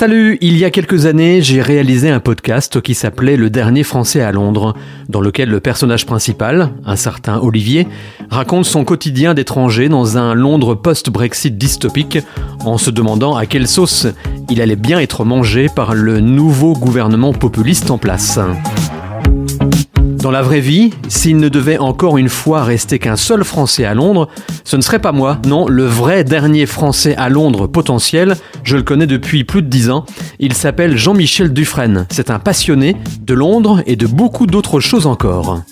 Salut, il y a quelques années, j'ai réalisé un podcast qui s'appelait Le dernier français à Londres, dans lequel le personnage principal, un certain Olivier, raconte son quotidien d'étranger dans un Londres post-Brexit dystopique, en se demandant à quelle sauce il allait bien être mangé par le nouveau gouvernement populiste en place. Dans la vraie vie, s'il ne devait encore une fois rester qu'un seul Français à Londres, ce ne serait pas moi, non, le vrai dernier Français à Londres potentiel, je le connais depuis plus de dix ans, il s'appelle Jean-Michel Dufresne, c'est un passionné de Londres et de beaucoup d'autres choses encore.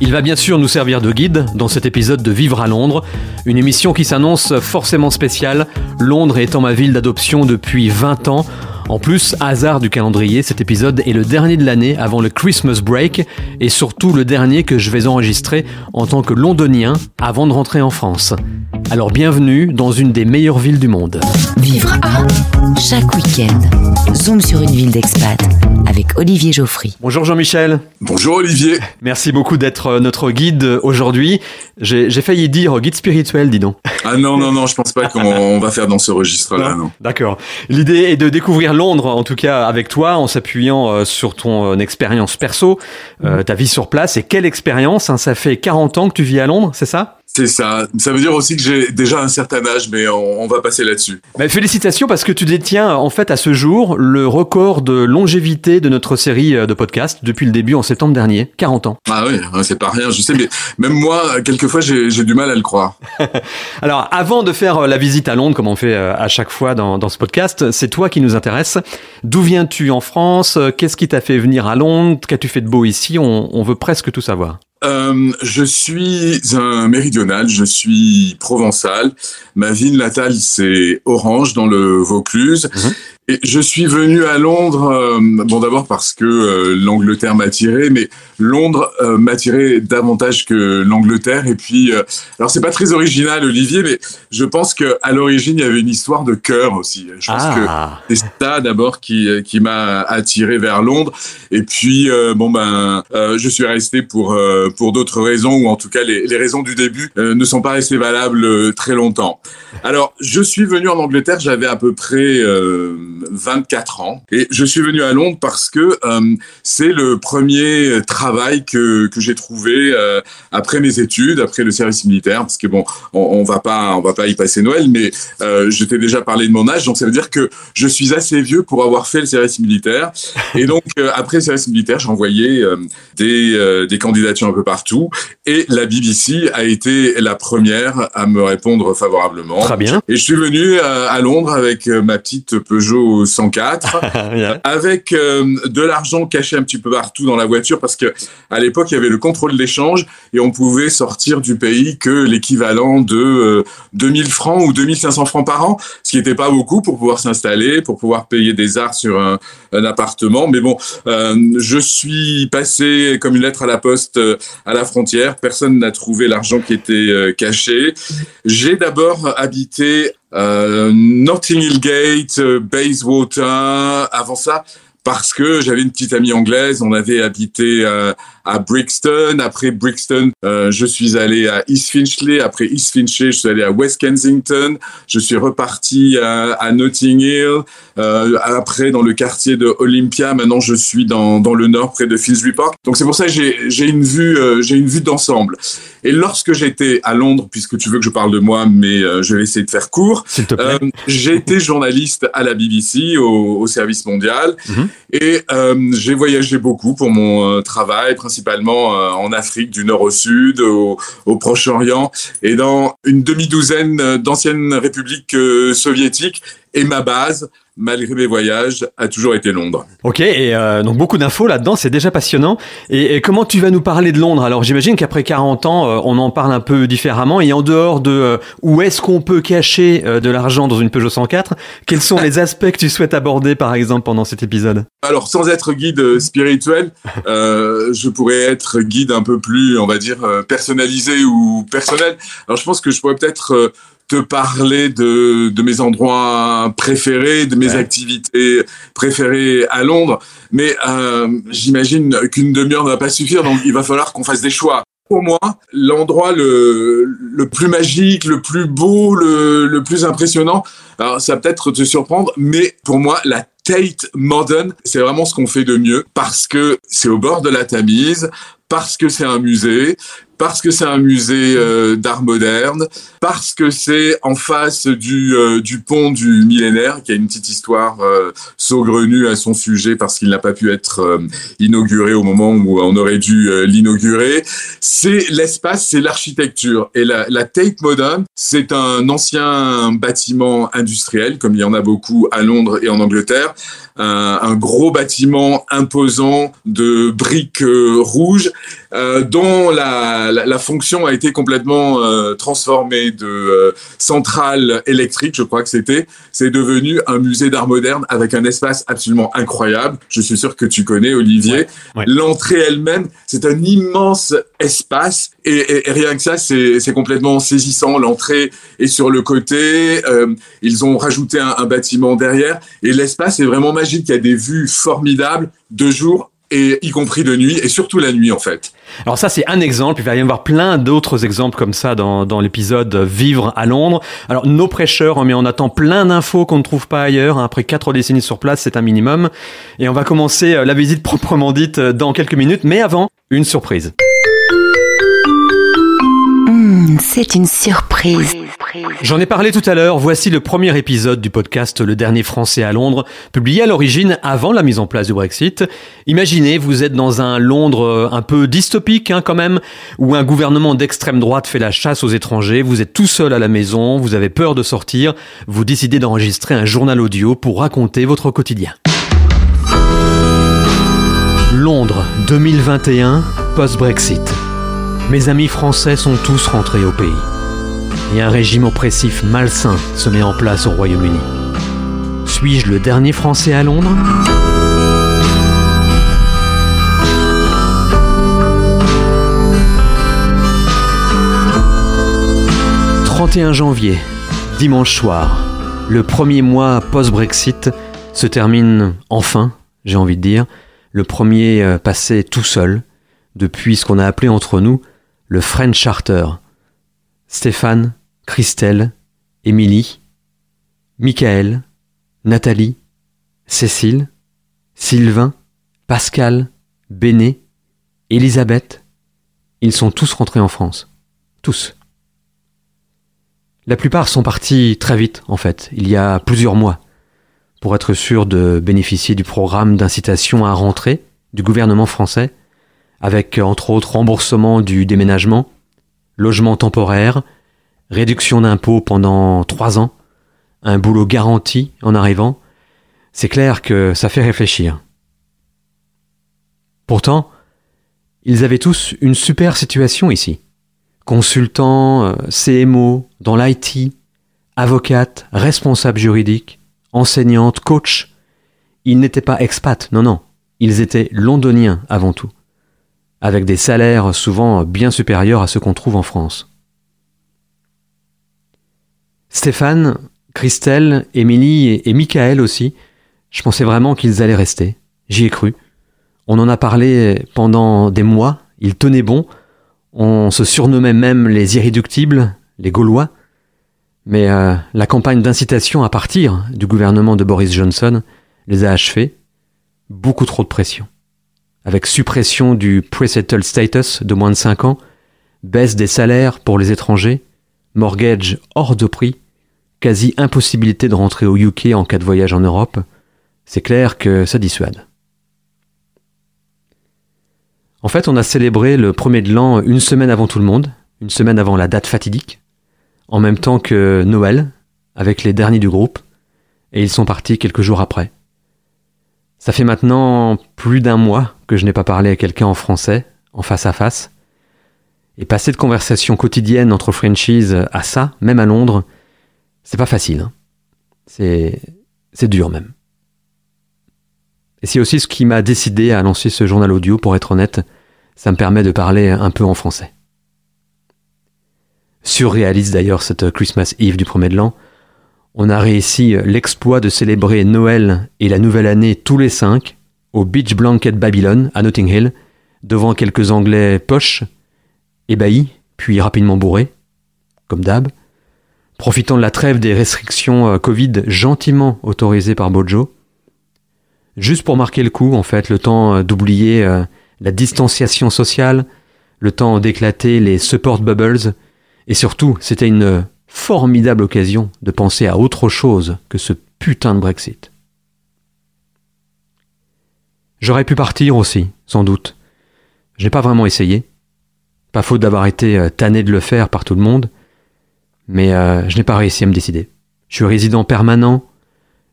Il va bien sûr nous servir de guide dans cet épisode de Vivre à Londres, une émission qui s'annonce forcément spéciale, Londres étant ma ville d'adoption depuis 20 ans, en plus, hasard du calendrier, cet épisode est le dernier de l'année avant le Christmas break et surtout le dernier que je vais enregistrer en tant que londonien avant de rentrer en France. Alors bienvenue dans une des meilleures villes du monde. Vivre à chaque week-end. Zoom sur une ville d'expat avec Olivier Geoffry. Bonjour Jean-Michel. Bonjour Olivier. Merci beaucoup d'être notre guide aujourd'hui. J'ai failli dire guide spirituel, dis donc. Ah non, non, non, je pense pas qu'on va faire dans ce registre-là, non. D'accord. L'idée est de découvrir Londres, en tout cas avec toi, en s'appuyant euh, sur ton euh, expérience perso, euh, ta vie sur place. Et quelle expérience hein, Ça fait 40 ans que tu vis à Londres, c'est ça? C'est ça. Ça veut dire aussi que j'ai déjà un certain âge, mais on, va passer là-dessus. Bah, félicitations parce que tu détiens en fait à ce jour le record de longévité de notre série de podcasts depuis le début en septembre dernier, 40 ans. Ah oui, c'est pas rien, je sais, mais même moi, quelquefois, j'ai du mal à le croire. Alors, avant de faire la visite à Londres, comme on fait à chaque fois dans, dans ce podcast, c'est toi qui nous intéresse. D'où viens-tu en France? Qu'est-ce qui t'a fait venir à Londres? Qu'as-tu fait de beau ici? On, on veut presque tout savoir. Euh, je suis un méridional, je suis provençal. Ma ville natale, c'est Orange, dans le Vaucluse. Mhm. Et je suis venu à Londres, euh, bon d'abord parce que euh, l'Angleterre m'a tiré, mais Londres euh, m'a tiré davantage que l'Angleterre. Et puis, alors c'est pas très original, Olivier, mais je pense que à l'origine il y avait une histoire de cœur aussi. Je pense ah. que c'est ça d'abord qui qui m'a attiré vers Londres. Et puis bon ben, je suis resté pour pour d'autres raisons ou en tout cas les, les raisons du début ne sont pas restées valables très longtemps. Alors je suis venu en Angleterre, j'avais à peu près 24 ans. Et je suis venu à Londres parce que euh, c'est le premier travail que, que j'ai trouvé euh, après mes études, après le service militaire. Parce que bon, on, on va pas, on va pas y passer Noël, mais euh, je t'ai déjà parlé de mon âge, donc ça veut dire que je suis assez vieux pour avoir fait le service militaire. Et donc euh, après le service militaire, j'ai envoyé des, des candidatures un peu partout. Et la BBC a été la première à me répondre favorablement. Très bien. Et je suis venu à Londres avec ma petite Peugeot 104 avec euh, de l'argent caché un petit peu partout dans la voiture parce que à l'époque il y avait le contrôle d'échange et on pouvait sortir du pays que l'équivalent de 2000 euh, francs ou 2500 francs par an, qui n'était pas beaucoup pour pouvoir s'installer, pour pouvoir payer des arts sur un, appartement. Mais bon, euh, je suis passé comme une lettre à la poste à la frontière. Personne n'a trouvé l'argent qui était caché. J'ai d'abord habité euh, Hill Gate, euh, Bayswater. Avant ça, parce que j'avais une petite amie anglaise, on avait habité euh, à Brixton. Après Brixton, euh, je suis allé à East Finchley. Après East Finchley, je suis allé à West Kensington. Je suis reparti à, à Notting Hill. Euh, après, dans le quartier de Olympia. Maintenant, je suis dans, dans le nord, près de Finsbury Park. Donc c'est pour ça que j'ai une vue, j'ai une vue d'ensemble. Et lorsque j'étais à Londres, puisque tu veux que je parle de moi, mais je vais essayer de faire court, j'ai été journaliste à la BBC au, au service mondial. Mm-hmm. Et euh, j'ai voyagé beaucoup pour mon euh, travail, principalement euh, en Afrique du Nord au Sud, au, au Proche-Orient et dans une demi-douzaine d'anciennes républiques soviétiques. Et ma base, malgré mes voyages, a toujours été Londres. Ok, et euh, donc beaucoup d'infos là-dedans, c'est déjà passionnant. Et, comment tu vas nous parler de Londres? Alors j'imagine qu'après 40 ans, euh, on en parle un peu différemment. Et en dehors de euh, où est-ce qu'on peut cacher de l'argent dans une Peugeot 104, quels sont les aspects que tu souhaites aborder par exemple pendant cet épisode? Alors sans être guide spirituel, je pourrais être guide un peu plus, on va dire, personnalisé ou personnel. Alors je pense que je pourrais peut-être te parler de, de mes endroits préférés, de mes activités préférées à Londres. Mais euh, j'imagine qu'une demi-heure ne va pas suffire, donc il va falloir qu'on fasse des choix. pour moi, l'endroit le, le plus magique, le plus beau, le, le plus impressionnant, alors ça va peut-être te surprendre, mais pour moi, la Tate Modern, c'est vraiment ce qu'on fait de mieux parce que c'est au bord de la Tamise, parce que c'est un musée, parce que c'est un musée euh, d'art moderne, parce que c'est en face du, euh, du pont du millénaire, qui a une petite histoire euh, saugrenue à son sujet parce qu'il n'a pas pu être inauguré au moment où on aurait dû l'inaugurer. C'est l'espace, c'est l'architecture. Et la, la Tate Modern, c'est un ancien bâtiment industriel, comme il y en a beaucoup à Londres et en Angleterre, un gros bâtiment imposant de briques rouges, dont la la, fonction a été complètement euh, transformée de euh, centrale électrique, je crois que c'était. C'est devenu un musée d'art moderne avec un espace absolument incroyable. Je suis sûr que tu connais, Olivier. L'entrée elle-même, c'est un immense espace et, rien que ça, c'est complètement saisissant. L'entrée est sur le côté. Euh, ils ont rajouté un, un bâtiment derrière et l'espace est vraiment magique. Il y a des vues formidables de jour et y compris de nuit, et surtout la nuit en fait. Alors ça c'est un exemple, il va y avoir plein d'autres exemples comme ça dans, dans l'épisode Vivre à Londres. Alors nos prêcheurs, hein, mais on attend plein d'infos qu'on ne trouve pas ailleurs, hein. après quatre décennies sur place c'est un minimum. Et on va commencer euh, la visite proprement dite euh, dans quelques minutes, mais avant, une surprise. C'est une surprise. J'en ai parlé tout à l'heure, voici le premier épisode du podcast Le Dernier Français à Londres, publié à l'origine avant la mise en place du Brexit. Imaginez, vous êtes dans un Londres euh, un peu dystopique hein, quand même, où un gouvernement d'extrême droite fait la chasse aux étrangers, vous êtes tout seul à la maison, vous avez peur de sortir, vous décidez d'enregistrer un journal audio pour raconter votre quotidien. Londres 2021, post-Brexit. Mes amis français sont tous rentrés au pays. Et un régime oppressif malsain se met en place au Royaume-Uni. Suis-je le dernier Français à Londres « 31 janvier, dimanche soir, le premier mois post-Brexit se termine enfin, j'ai envie de dire, le premier euh, passé tout seul, depuis ce qu'on a appelé entre nous le French Charter, Stéphane, Christelle, Émilie, Michael, Nathalie, Cécile, Sylvain, Pascal, Béné, Elisabeth, ils sont tous rentrés en France. Tous. La plupart sont partis très vite, en fait, il y a plusieurs mois, pour être sûr de bénéficier du programme d'incitation à rentrer du gouvernement français, avec entre autres remboursement du déménagement, logement temporaire, réduction d'impôts pendant trois ans, un boulot garanti en arrivant, c'est clair que ça fait réfléchir. Pourtant, ils avaient tous une super situation ici. Consultants, euh, CMO, dans l'IT, avocates, responsables juridiques, enseignantes, coachs. Ils n'étaient pas expats, non, non. Ils étaient londoniens avant tout avec des salaires souvent bien supérieurs à ceux qu'on trouve en France. Stéphane, Christelle, Émilie et, Michael aussi, je pensais vraiment qu'ils allaient rester. J'y ai cru. On en a parlé pendant des mois, ils tenaient bon, on se surnommait même les irréductibles, les Gaulois, mais euh, la campagne d'incitation à partir du gouvernement de Boris Johnson les a achevés. Beaucoup trop de pression avec suppression du pre-settled status de moins de 5 ans, baisse des salaires pour les étrangers, mortgage hors de prix, quasi impossibilité de rentrer au UK en cas de voyage en Europe, c'est clair que ça dissuade. En fait, on a célébré le premier de l'an une semaine avant tout le monde, une semaine avant la date fatidique, en même temps que Noël, avec les derniers du groupe, et ils sont partis quelques jours après. Ça fait maintenant plus d'un mois que je n'ai pas parlé à quelqu'un en français, en face à face. Et passer de conversation quotidienne entre franchises à ça, même à Londres, c'est pas facile. Hein. C'est, c'est dur même. Et c'est aussi ce qui m'a décidé à lancer ce journal audio, pour être honnête. Ça me permet de parler un peu en français. Surréaliste d'ailleurs cette Christmas Eve du premier de l'an, on a réussi l'exploit de célébrer Noël et la nouvelle année tous les cinq au Beach Blanket Babylon à Notting Hill, devant quelques Anglais poches ébahi, puis rapidement bourré, comme d'hab, profitant de la trêve des restrictions euh, Covid gentiment autorisées par Bojo, juste pour marquer le coup, en fait, le temps euh, d'oublier euh, la distanciation sociale, le temps d'éclater les support bubbles, et surtout, c'était une formidable occasion de penser à autre chose que ce putain de Brexit. J'aurais pu partir aussi, sans doute. Je n'ai pas vraiment essayé. Pas faute d'avoir été tanné de le faire par tout le monde, mais euh, je n'ai pas réussi à me décider. Je suis résident permanent,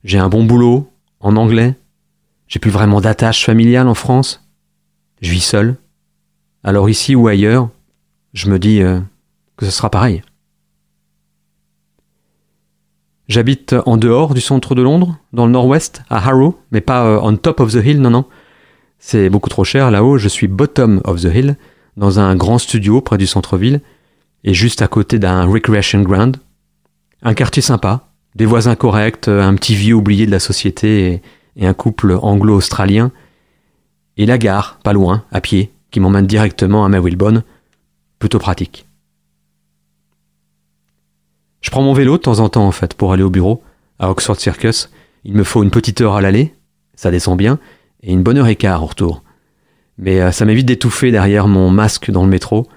j'ai un bon boulot, en anglais, j'ai plus vraiment d'attache familiale en France, je vis seul. Alors ici ou ailleurs, je me dis euh, que ce sera pareil. J'habite en dehors du centre de Londres, dans le nord-ouest, à Harrow, mais pas euh, on top of the hill, non, non. C'est beaucoup trop cher là-haut, je suis bottom of the hill, dans un grand studio près du centre-ville, et juste à côté d'un recreation ground. Un quartier sympa, des voisins corrects, un petit vieux oublié de la société et, un couple anglo-australien. Et la gare, pas loin, à pied, qui m'emmène directement à Mewilbone. Plutôt pratique. Je prends mon vélo de temps en temps en fait pour aller au bureau, à Oxford Circus. Il me faut une petite heure à l'aller, ça descend bien, et une bonne heure et quart au retour. Mais euh, ça m'évite d'étouffer derrière mon masque dans le métro,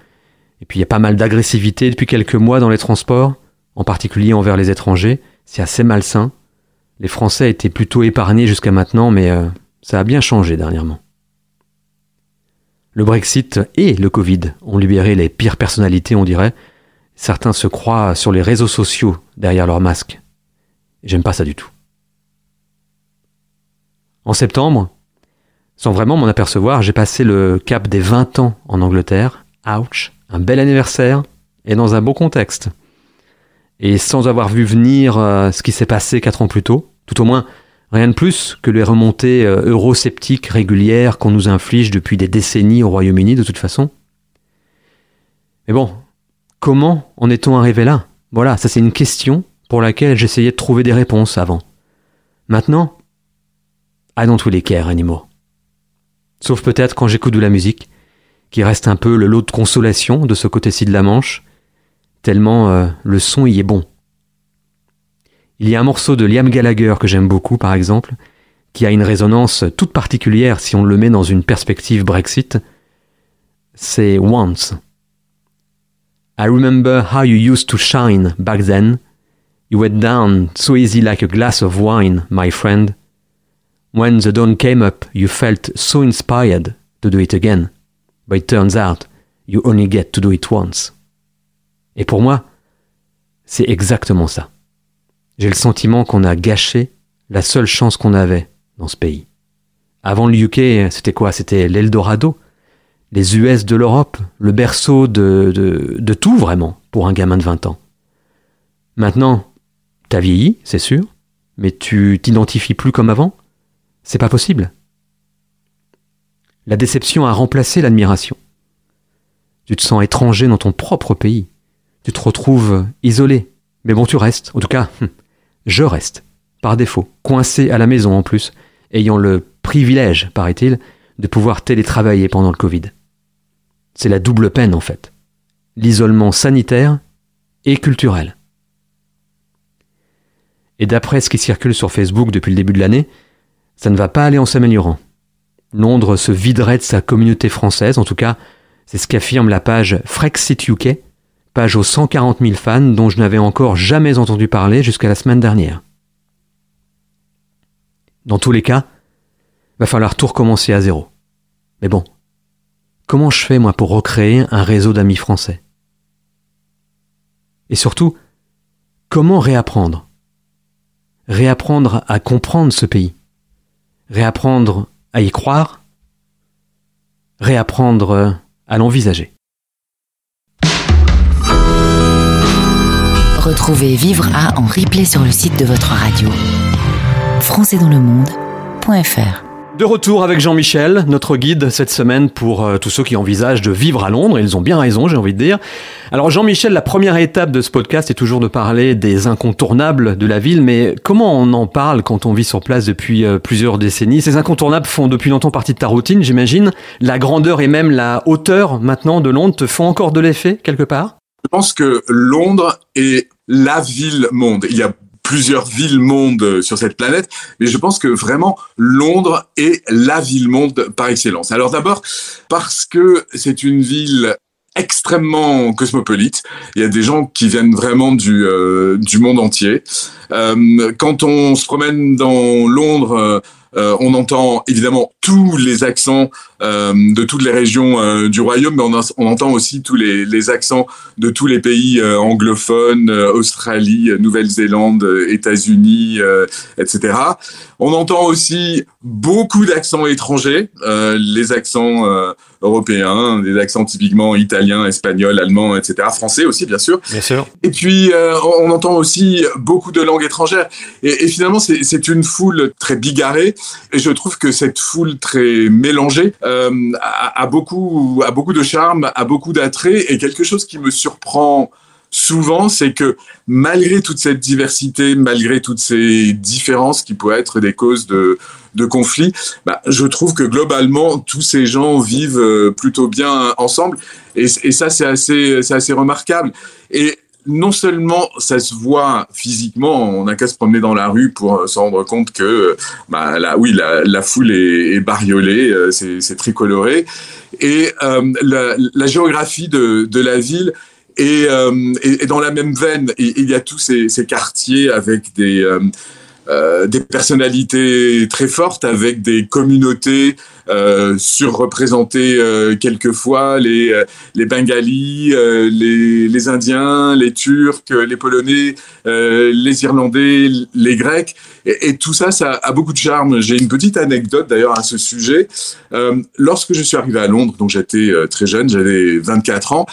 et puis il y a pas mal d'agressivité depuis quelques mois dans les transports, en particulier envers les étrangers. C'est assez malsain. Les Français étaient plutôt épargnés jusqu'à maintenant, mais euh, ça a bien changé dernièrement. Le Brexit et le Covid ont libéré les pires personnalités, on dirait. Certains se croient sur les réseaux sociaux derrière leur masque. J'aime pas ça du tout. En septembre, sans vraiment m'en apercevoir, j'ai passé le cap des 20 ans en Angleterre. Ouch un bel anniversaire et dans un bon contexte. Et sans avoir vu venir euh, ce qui s'est passé quatre ans plus tôt, tout au moins rien de plus que les remontées euh, eurosceptiques régulières qu'on nous inflige depuis des décennies au Royaume-Uni de toute façon. Mais bon, comment en est-on arrivé là? Voilà, ça c'est une question pour laquelle j'essayais de trouver des réponses avant. Maintenant, I don't really care anymore. Sauf peut-être quand j'écoute de la musique, qui reste un peu le lot de consolation de ce côté-ci de la Manche, tellement euh, le son y est bon. Il y a un morceau de Liam Gallagher que j'aime beaucoup, par exemple, qui a une résonance toute particulière si on le met dans une perspective Brexit. C'est Once. I remember how you used to shine back then. You went down so easy like a glass of wine, my friend. When the dawn came up, you felt so inspired to do it again. But it turns out you only get to do it once. Et pour moi, c'est exactement ça. J'ai le sentiment qu'on a gâché la seule chance qu'on avait dans ce pays. Avant le UK, c'était quoi? C'était l'Eldorado, les US de l'Europe, le berceau de, de, tout vraiment pour un gamin de 20 ans. Maintenant, t'as vieilli, c'est sûr, mais tu t'identifies plus comme avant? C'est pas possible. La déception a remplacé l'admiration. Tu te sens étranger dans ton propre pays. Tu te retrouves isolé. Mais bon, tu restes. En tout cas, je reste. Par défaut. Coincé à la maison en plus. Ayant le privilège, paraît-il, de pouvoir télétravailler pendant le Covid. C'est la double peine en fait. L'isolement sanitaire et culturel. Et d'après ce qui circule sur Facebook depuis le début de l'année, ça ne va pas aller en s'améliorant. Londres se viderait de sa communauté française, en tout cas, c'est ce qu'affirme la page Frexit UK, page aux 140 000 fans dont je n'avais encore jamais entendu parler jusqu'à la semaine dernière. Dans tous les cas, va falloir tout recommencer à zéro. Mais bon, comment je fais moi pour recréer un réseau d'amis français? Et surtout, comment réapprendre? Réapprendre à comprendre ce pays. Réapprendre à y croire, réapprendre à l'envisager. Retrouvez Vivre à en replay sur le site de votre radio. françaisdanslemonde.fr De retour avec Jean-Michel, notre guide cette semaine pour euh, tous ceux qui envisagent de vivre à Londres. Ils ont bien raison, j'ai envie de dire. Alors Jean-Michel, la première étape de ce podcast est toujours de parler des incontournables de la ville, mais comment on en parle quand on vit sur place depuis euh, plusieurs décennies? Ces incontournables font depuis longtemps partie de ta routine, j'imagine. La grandeur et même la hauteur maintenant de Londres te font encore de l'effet quelque part? Je pense que Londres est la ville monde. Il y a plusieurs villes-monde sur cette planète, mais je pense que vraiment Londres est la ville-monde par excellence. Alors d'abord parce que c'est une ville extrêmement cosmopolite. Il y a des gens qui viennent vraiment du, euh, du monde entier. Euh, quand on se promène dans Londres, euh, on entend évidemment tous les accents euh, de toutes les régions euh, du royaume, mais on, on, entend aussi tous les, les, accents de tous les pays anglophones, Australie, Nouvelle-Zélande, États-Unis, etc. On entend aussi beaucoup d'accents étrangers, les accents européens, des accents typiquement italiens, espagnols, allemands, etc. Français aussi, bien sûr. Bien sûr. Et puis, on entend aussi beaucoup de langues étrangères. Et, et finalement, c'est une foule très bigarrée et je trouve que cette foule très mélangée euh, a, beaucoup, a beaucoup de charme, a beaucoup d'attrait. Et quelque chose qui me surprend souvent, c'est que malgré toute cette diversité, malgré toutes ces différences qui pourraient être des causes de, conflits, bah, je trouve que globalement, tous ces gens vivent euh, plutôt bien ensemble. Et, ça, c'est assez, assez remarquable. Et non seulement ça se voit physiquement, on n'a qu'à se promener dans la rue pour euh, se rendre compte que, bah, là, oui, la, foule est, bariolée, euh, c'est tricoloré, et euh, la, géographie de, la ville est, euh, dans la même veine. Il y a tous ces quartiers avec des euh, des personnalités très fortes avec des communautés euh, surreprésentées euh, quelquefois, les, euh, les Bengalis, euh, les, les, Indiens, les Turcs, les Polonais, les Irlandais, les Grecs. Et, et, tout ça, ça a beaucoup de charme. J'ai une petite anecdote d'ailleurs à ce sujet. lorsque je suis arrivé à Londres, donc j'étais très jeune, j'avais 24 ans,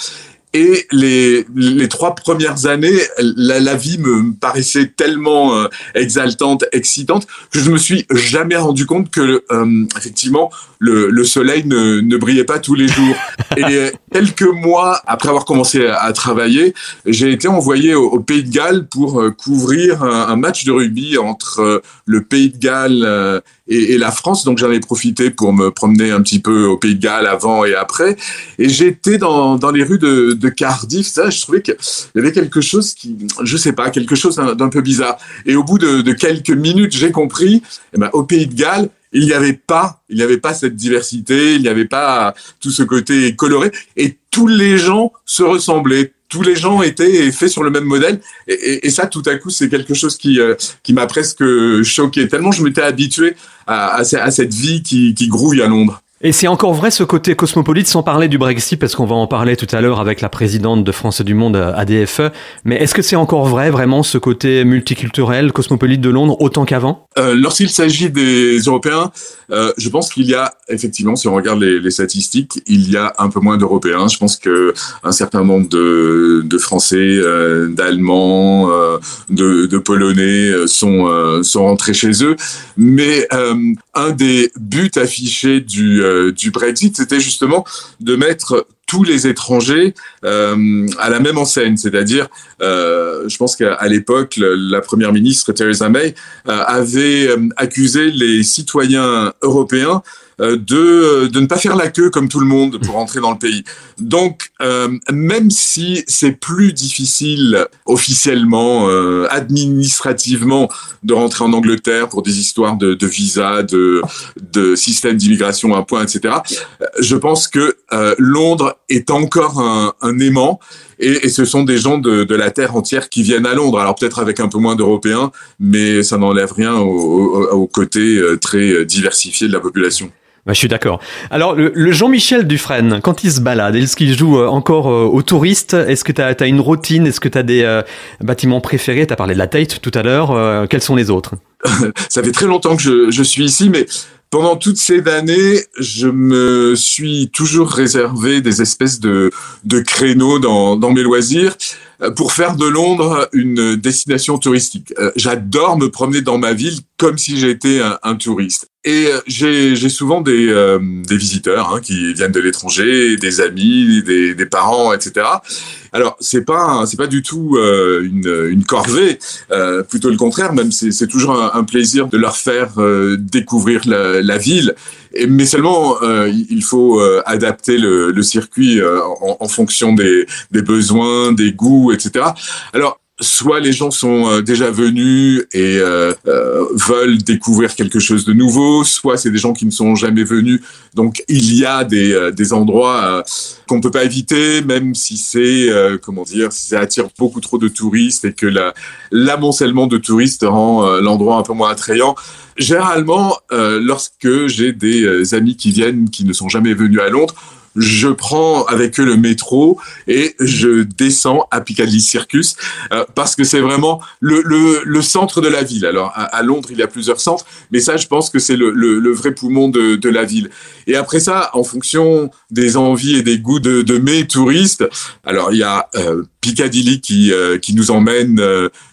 et les, trois premières années, la, la vie me paraissait tellement euh, exaltante, excitante, que je me suis jamais rendu compte que, euh, effectivement, le, le soleil ne, ne, brillait pas tous les jours. Et quelques mois après avoir commencé à, à travailler, j'ai été envoyé au, au, Pays de Galles pour euh, couvrir un, un, match de rugby entre euh, le Pays de Galles euh, et, et, la France. Donc j'en ai profité pour me promener un petit peu au Pays de Galles avant et après. Et j'étais dans, dans les rues de, de Cardiff. Ça, je trouvais qu'il y avait quelque chose qui, je sais pas, quelque chose d'un peu bizarre. Et au bout de, de quelques minutes, j'ai compris. Eh ben, au Pays de Galles, il n'y avait pas, il n'y avait pas cette diversité, il n'y avait pas tout ce côté coloré, et tous les gens se ressemblaient. Tous les gens étaient faits sur le même modèle, et, ça, tout à coup, c'est quelque chose qui euh, qui m'a presque choqué. Tellement je m'étais habitué à, à, à, cette vie qui, qui grouille à Londres. Et c'est encore vrai ce côté cosmopolite, sans parler du Brexit, parce qu'on va en parler tout à l'heure avec la présidente de France du Monde ADFE. Mais est-ce que c'est encore vrai, vraiment, ce côté multiculturel, cosmopolite de Londres, autant qu'avant? Euh, Lorsqu'il s'agit des Européens, euh, je pense qu'il y a, effectivement, si on regarde les, statistiques, il y a un peu moins d'Européens. Je pense que un certain nombre de, Français, euh, d'Allemands, de, de, Polonais sont, sont rentrés chez eux. Mais un des buts affichés du euh, du Brexit, c'était justement de mettre tous les étrangers euh, à la même enseigne, c'est-à-dire, euh, je pense qu'à l'époque, la première ministre Theresa May avait accusé les citoyens européens de, de ne pas faire la queue comme tout le monde pour entrer dans le pays. Donc, euh, même si c'est plus difficile officiellement, euh, administrativement, de rentrer en Angleterre pour des histoires de, de visa, de, de système d'immigration à point, etc., je pense que euh, Londres est encore un, un aimant. Et, et, ce sont des gens de, de, la terre entière qui viennent à Londres. Alors peut-être avec un peu moins d'Européens, mais ça n'enlève rien au, au, au côté très diversifié de la population. Bah, je suis d'accord. Alors, le, Jean-Michel Dufresne, quand il se balade, est-ce qu'il joue euh, encore euh, aux touristes? Est-ce que tu as, une routine? Est-ce que tu as des euh, bâtiments préférés? Tu as parlé de la Tate tout à l'heure. Quels sont les autres? Ça fait très longtemps que je, je suis ici, mais pendant toutes ces années, je me suis toujours réservé des espèces de, de créneaux dans, dans mes loisirs. Pour faire de Londres une destination touristique. J'adore me promener dans ma ville comme si j'étais un, touriste. Et j'ai souvent des, des visiteurs hein, qui viennent de l'étranger, des amis, des, des, parents, etc. Alors c'est pas c'est pas du tout une, une corvée, plutôt le contraire. Même c'est toujours un, plaisir de leur faire découvrir la, la ville mais seulement euh, il faut euh, adapter le, circuit euh, en, en, fonction des, des, besoins, des goûts, etc. Alors soit les gens sont déjà venus et euh, veulent découvrir quelque chose de nouveau, soit c'est des gens qui ne sont jamais venus. Donc il y a des, des endroits qu'on peut pas éviter, même si c'est comment dire, si ça attire beaucoup trop de touristes et que l'amoncellement de touristes rend l'endroit un peu moins attrayant. Généralement, euh, lorsque j'ai des euh, amis qui viennent, qui ne sont jamais venus à Londres, je prends avec eux le métro et je descends à Piccadilly Circus euh, parce que c'est vraiment le, le, le, centre de la ville. Alors à, Londres, il y a plusieurs centres, mais ça, je pense que c'est le, le, vrai poumon de, de, la ville. Et après ça, en fonction des envies et des goûts de, de mes touristes, alors il y a euh, Piccadilly qui, euh, qui nous emmène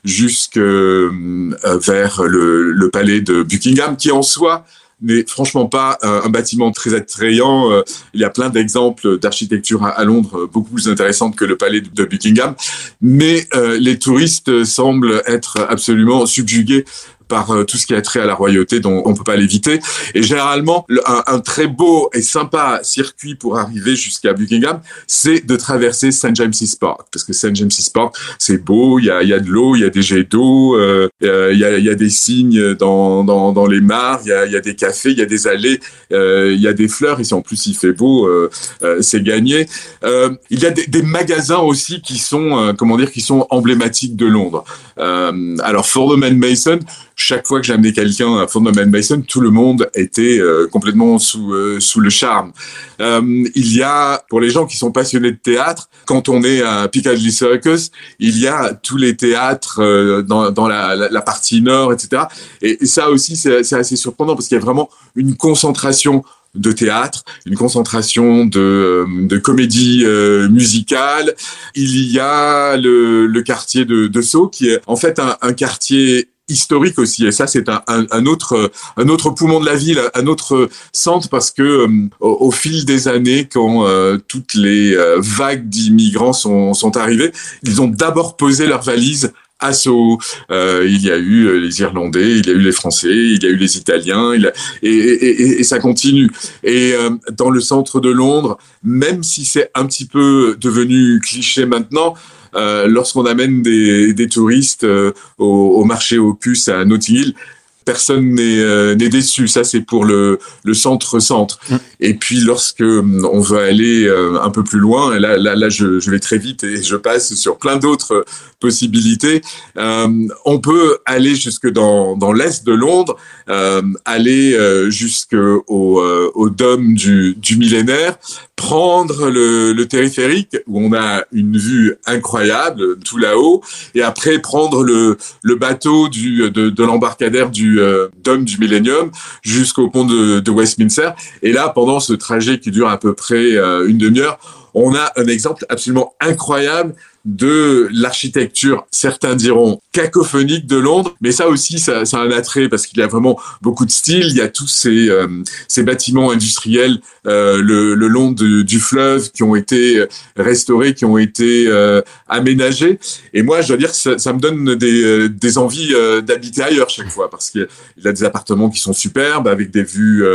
jusque vers le, le palais de Buckingham, qui en soi n'est franchement pas un, bâtiment très attrayant. Euh, il y a plein d'exemples d'architecture à, Londres beaucoup plus intéressantes que le palais de Buckingham, mais euh, les touristes semblent être absolument subjugués par euh, tout ce qui a trait à la royauté dont on peut pas l'éviter. Et généralement, un, un, très beau et sympa circuit pour arriver jusqu'à Buckingham, c'est de traverser St. James's Park. Parce que St. James's Park, c'est beau, il y a, y a de l'eau, il y a des jets d'eau, euh, il y, a, y, a, des signes dans, dans, dans les mares, il y a, y a, des cafés, il y a des allées, euh, il y a des fleurs. Et si en plus il fait beau, euh, euh c'est gagné. il y a des, des, magasins aussi qui sont, comment dire, qui sont emblématiques de Londres. alors, Fordham Mason, chaque fois que amené quelqu'un à Fundamental Mason, tout le monde était euh, complètement sous euh, sous le charme. Euh, il y a pour les gens qui sont passionnés de théâtre, quand on est à Piccadilly Circus, il y a tous les théâtres dans, dans la, la, partie nord, etc. Et, ça aussi c'est assez surprenant parce qu'il y a vraiment une concentration de théâtre, une concentration de, de comédie musicale. Il y a le, le quartier de, de Sceaux qui est en fait un, un quartier historique aussi. Et ça, c'est un, un, autre, un autre poumon de la ville, un autre centre, parce que euh, au, fil des années, quand euh, toutes les euh, vagues d'immigrants sont, sont arrivées, ils ont d'abord posé leurs valises à Sceaux. il y a eu les Irlandais, il y a eu les Français, il y a eu les Italiens, il et, et, et, ça continue. Et dans le centre de Londres, même si c'est un petit peu devenu cliché maintenant, euh, lorsqu'on amène des, des touristes euh, au, au, marché aux puces à Notting Hill, personne n'est euh, déçu. Ça, c'est pour le, le centre-centre. Mm. Et puis, lorsque hum, on veut aller euh, un peu plus loin, et là, là, là je, je, vais très vite et je passe sur plein d'autres possibilités. Euh, on peut aller jusque dans, dans l'est de Londres, euh, aller euh, jusqu'au au dôme du, du millénaire, prendre le, le téléphérique où on a une vue incroyable tout là-haut, et après prendre le, le bateau du, de, de l'embarcadère du dôme du Millennium jusqu'au pont de, de, Westminster. Et là, pendant ce trajet qui dure à peu près une demi-heure, on a un exemple absolument incroyable de l'architecture, certains diront cacophonique de Londres, mais ça aussi, ça, ça a un attrait parce qu'il y a vraiment beaucoup de style. Il y a tous ces, euh, ces bâtiments industriels euh, le, le, long du fleuve qui ont été restaurés, qui ont été euh, aménagés. Et moi, je dois dire que ça, ça me donne des, euh, des envies euh, d'habiter ailleurs chaque fois parce qu'il y a des appartements qui sont superbes avec des vues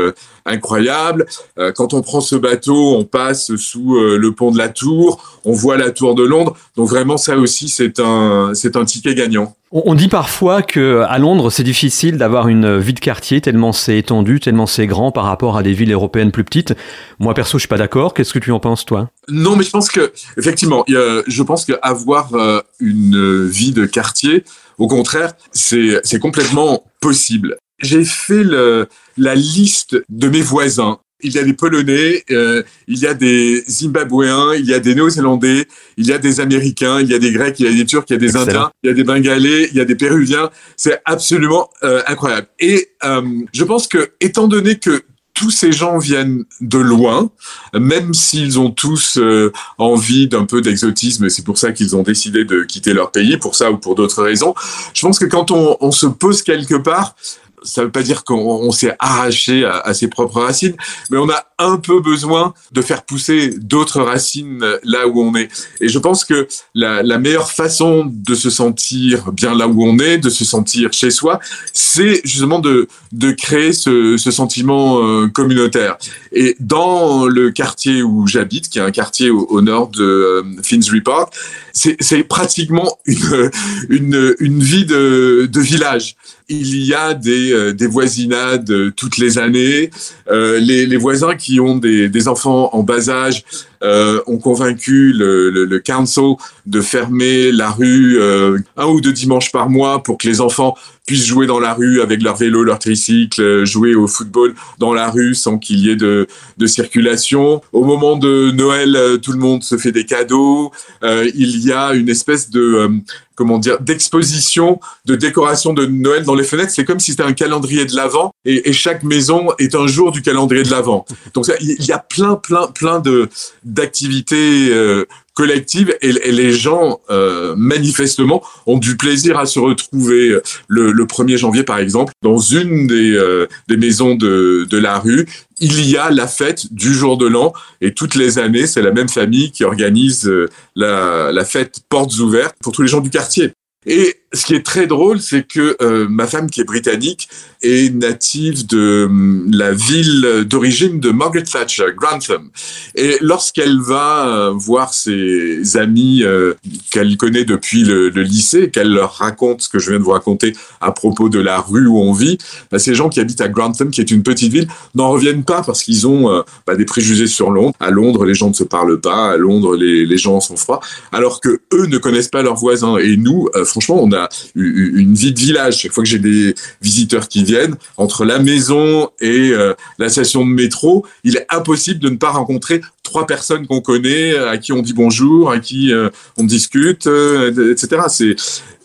incroyables. quand on prend ce bateau, on passe sous le pont de la Tour, on voit la Tour de Londres. Donc vraiment, ça aussi, c'est un, c'est un ticket gagnant. On dit parfois que à Londres, c'est difficile d'avoir une vie de quartier tellement c'est étendu, tellement c'est grand par rapport à des villes européennes plus petites. Moi perso, je suis pas d'accord. Qu'est-ce que tu en penses toi? Non, mais je pense que effectivement, je pense qu'avoir euh, une vie de quartier, au contraire, c'est c'est complètement possible. J'ai fait le, la liste de mes voisins il y a des Polonais, euh, il y a des Zimbabwéens, il y a des Néo-Zélandais, il y a des Américains, il y a des Grecs, il y a des Turcs, il y a des Indiens, il y a des Bengalais, il y a des Péruviens. C'est absolument euh, incroyable. Et euh, je pense que, étant donné que tous ces gens viennent de loin, même s'ils ont tous euh, envie d'un peu d'exotisme, c'est pour ça qu'ils ont décidé de quitter leur pays, pour ça ou pour d'autres raisons. Je pense que quand on, on se pose quelque part, ça ne veut pas dire qu'on s'est arraché à, ses propres racines, mais on a un peu besoin de faire pousser d'autres racines là où on est. Et je pense que la, meilleure façon de se sentir bien là où on est, de se sentir chez soi, c'est justement de, de créer ce, sentiment euh, communautaire. Et dans le quartier où j'habite, qui est un quartier au, nord de euh, Finsbury Park, c'est pratiquement une, une, une vie de, de village. Il y a des, euh, des voisinades toutes les années. Euh, les, les, voisins qui ont des, des enfants en bas âge euh, ont convaincu le, le, le, council de fermer la rue euh, un ou deux dimanches par mois pour que les enfants puissent jouer dans la rue avec leur vélo, leur tricycle, jouer au football dans la rue sans qu'il y ait de, de, circulation. Au moment de Noël, tout le monde se fait des cadeaux. il y a une espèce de comment dire, d'exposition, de décoration de Noël dans les fenêtres. C'est comme si c'était un calendrier de l'Avent et, et, chaque maison est un jour du calendrier de l'Avent. Donc il y a plein, plein, plein de d'activités euh, collectives et, et, les gens euh, manifestement ont du plaisir à se retrouver euh, le, le 1er janvier par exemple dans une des, euh, des maisons de, de la rue il y a la fête du jour de l'an et toutes les années, c'est la même famille qui organise la, la fête portes ouvertes pour tous les gens du quartier. Et ce qui est très drôle, c'est que euh, ma femme, qui est britannique, est native de hum, la ville d'origine de Margaret Thatcher, Grantham. Et lorsqu'elle va euh, voir ses amis euh, qu'elle connaît depuis le, le lycée, qu'elle leur raconte ce que je viens de vous raconter à propos de la rue où on vit, bah, ces gens qui habitent à Grantham, qui est une petite ville, n'en reviennent pas parce qu'ils ont bah, des préjugés sur Londres. À Londres, les gens ne se parlent pas. À Londres, les, les gens sont froids. Alors que eux ne connaissent pas leurs voisins. Et nous, franchement, on a une vie de village. Chaque fois que j'ai des visiteurs qui viennent, entre la maison et euh, la station de métro, il est impossible de ne pas rencontrer trois personnes qu'on connaît, à qui on dit bonjour, à qui euh, on discute, euh, etc.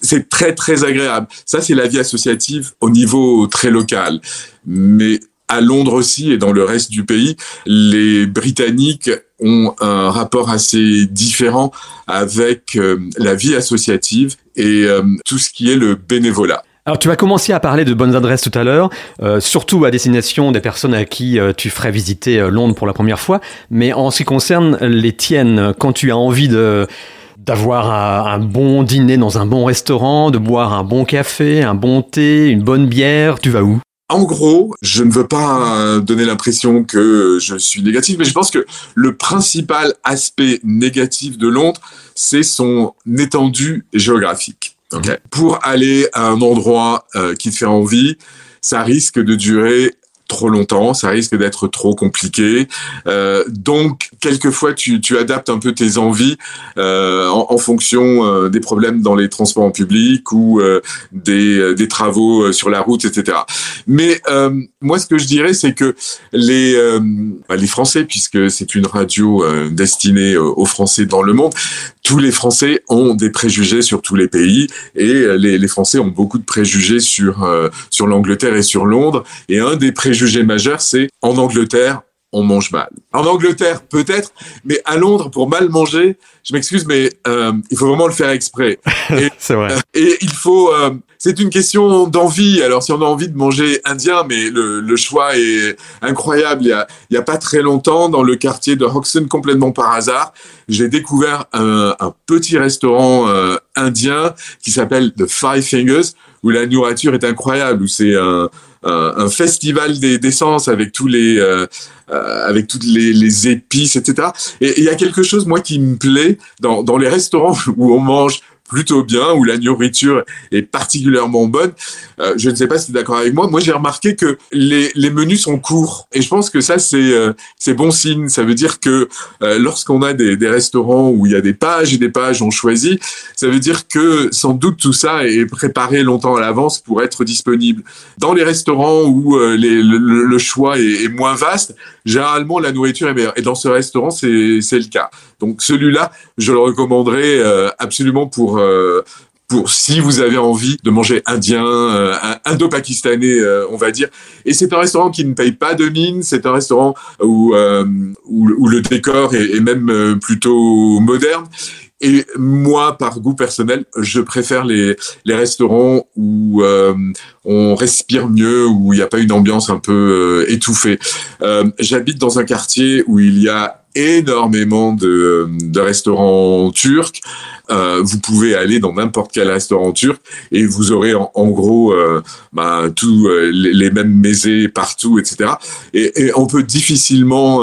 C'est très très agréable. Ça, c'est la vie associative au niveau très local. Mais à Londres aussi et dans le reste du pays, les Britanniques ont un rapport assez différent avec euh, la vie associative et euh, tout ce qui est le bénévolat. Alors tu vas commencer à parler de bonnes adresses tout à l'heure, euh, surtout à destination des personnes à qui tu ferais visiter Londres pour la première fois, mais en ce qui concerne les tiennes, quand tu as envie de d'avoir un, bon dîner dans un bon restaurant, de boire un bon café, un bon thé, une bonne bière, tu vas où? En gros, je ne veux pas donner l'impression que je suis négatif, mais je pense que le principal aspect négatif de Londres, c'est son étendue géographique. Okay. Pour aller à un endroit euh, qui te fait envie, ça risque de durer trop longtemps, ça risque d'être trop compliqué. Euh, donc, quelquefois, tu, tu, adaptes un peu tes envies euh, en, en, fonction euh, des problèmes dans les transports en public ou euh, des, euh, des, travaux sur la route, etc. Mais moi, ce que je dirais, c'est que les, bah, les Français, puisque c'est une radio destinée aux Français dans le monde, tous les Français ont des préjugés sur tous les pays et les, les Français ont beaucoup de préjugés sur, sur l'Angleterre et sur Londres. Et un des préjugés préjugé majeur, c'est en Angleterre, on mange mal. En Angleterre, peut-être, mais à Londres, pour mal manger, je m'excuse, mais euh, il faut vraiment le faire exprès. c'est vrai. Euh, et il faut. Euh, c'est une question d'envie. Alors, si on a envie de manger indien, mais le, le choix est incroyable. Il y, a, il y a pas très longtemps, dans le quartier de Hoxton, complètement par hasard, j'ai découvert un, un, petit restaurant indien qui s'appelle The Five Fingers, où la nourriture est incroyable, où c'est un un, festival des d'essence avec tous les euh, euh, avec toutes les, les, épices, etc. Et il y a quelque chose moi qui me plaît dans, dans les restaurants où on mange plutôt bien, où la nourriture est particulièrement bonne. Euh, je ne sais pas si tu es d'accord avec moi. Moi, j'ai remarqué que les, les, menus sont courts. Et je pense que ça, c'est euh, c'est bon signe. Ça veut dire que euh, lorsqu'on a des, des, restaurants où il y a des pages et des pages, on choisit, ça veut dire que sans doute tout ça est préparé longtemps à l'avance pour être disponible. Dans les restaurants où euh, le, le, choix est, est, moins vaste, généralement, la nourriture est meilleure. Et dans ce restaurant, c'est le cas. Donc celui-là, je le recommanderais euh, absolument pour euh, pour si vous avez envie de manger indien, euh, indo-pakistanais, on va dire. Et c'est un restaurant qui ne paye pas de mine. C'est un restaurant où, où, le décor est même plutôt moderne. Et moi, par goût personnel, je préfère les, les restaurants où euh, on respire mieux, où il n'y a pas une ambiance un peu euh, étouffée. Euh, J'habite dans un quartier où il y a énormément de, de restaurants turcs. Euh, vous pouvez aller dans n'importe quel restaurant turc et vous aurez en, en gros euh, bah, tous euh, les, mêmes mésés partout, etc. Et, et on peut difficilement